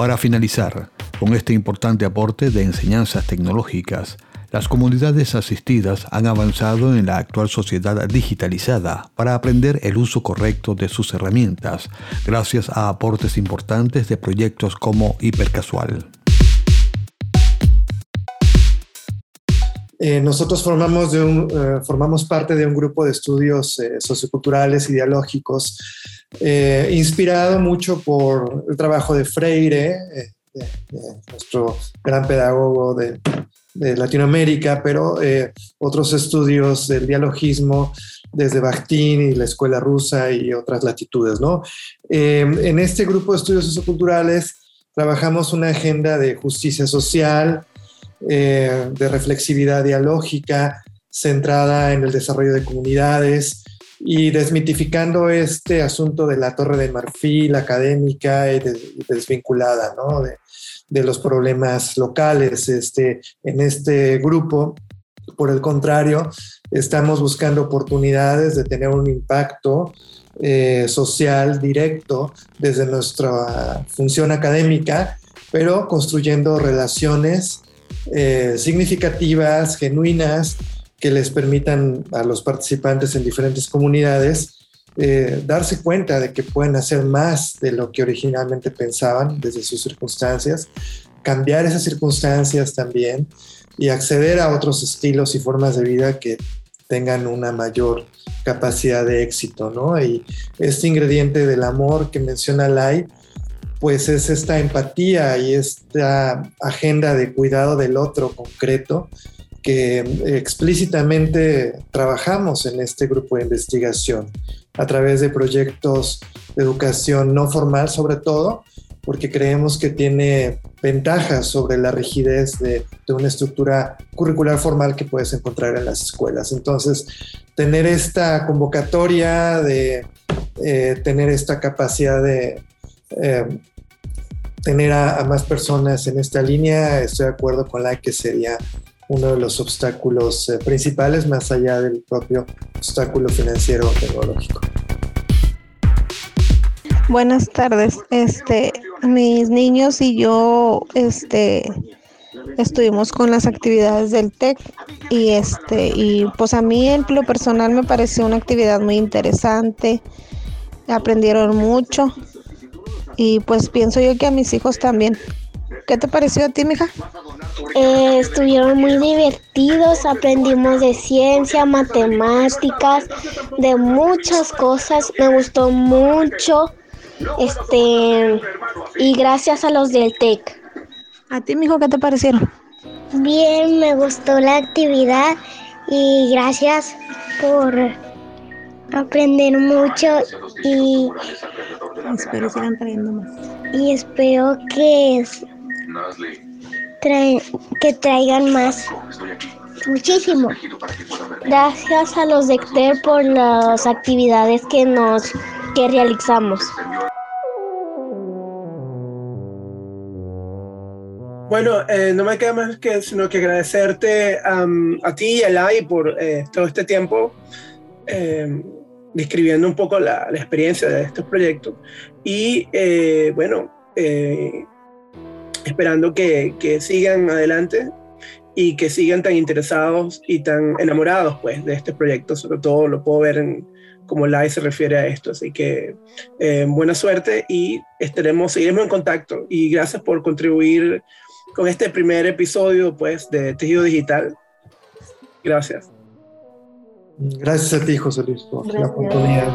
Para finalizar, con este importante aporte de enseñanzas tecnológicas, las comunidades asistidas han avanzado en la actual sociedad digitalizada para aprender el uso correcto de sus herramientas, gracias a aportes importantes de proyectos como Hipercasual. Eh, nosotros formamos, de un, eh, formamos parte de un grupo de estudios eh, socioculturales y dialógicos, inspirado mucho por el trabajo de Freire, nuestro gran pedagogo de, de Latinoamérica, pero otros estudios del dialogismo desde Bakhtin y la escuela rusa y otras latitudes. ¿no? en este grupo de estudios socioculturales trabajamos una agenda de justicia social, eh, de reflexividad dialógica centrada en el desarrollo de comunidades y desmitificando este asunto de la torre de marfil académica y, desvinculada de, los problemas locales. Este, en este grupo, por el contrario, estamos buscando oportunidades de tener un impacto eh, social directo desde nuestra función académica, pero construyendo relaciones eh, significativas, genuinas, que les permitan a los participantes en diferentes comunidades eh, darse cuenta de que pueden hacer más de lo que originalmente pensaban desde sus circunstancias, cambiar esas circunstancias también y acceder a otros estilos y formas de vida que tengan una mayor capacidad de éxito, ¿no? Y este ingrediente del amor que menciona Lai, pues es esta empatía y esta agenda de cuidado del otro concreto que explícitamente trabajamos en este grupo de investigación a través de proyectos de educación no formal sobre todo, porque creemos que tiene ventajas sobre la rigidez de, una estructura curricular formal que puedes encontrar en las escuelas. Entonces, tener esta convocatoria, de eh, tener esta capacidad de eh, tener a, más personas en esta línea, estoy de acuerdo con la que sería uno de los obstáculos eh, principales más allá del propio obstáculo financiero o tecnológico. Buenas tardes. Este, mis niños y yo, este, estuvimos con las actividades del TEC y este, y pues a mí en lo personal me pareció una actividad muy interesante. Aprendieron mucho y pues pienso yo que a mis hijos también. ¿Qué te pareció a ti, mija? Eh, estuvieron muy divertidos, aprendimos de ciencia, matemáticas, de muchas cosas. Me gustó mucho. Este, y gracias a los del TEC. ¿A ti, mijo, qué te parecieron? Bien, me gustó la actividad y gracias por aprender mucho y espero sigan trayendo más. Y espero que que traigan más. Muchísimo. Gracias a los de CTER por las actividades que nos que realizamos. Bueno, eh, no me queda más que sino que agradecerte a ti y a Lai por eh, todo este tiempo. Eh, describiendo un poco la, experiencia de estos proyectos y eh, bueno, eh, esperando que, sigan adelante y que sigan tan interesados y tan enamorados pues de este proyecto, sobre todo lo puedo ver en como Lai se refiere a esto, así que eh, buena suerte y estaremos, seguiremos en contacto y gracias por contribuir con este primer episodio pues de Tejido Digital. Gracias. Gracias a ti, José Luis, por la oportunidad.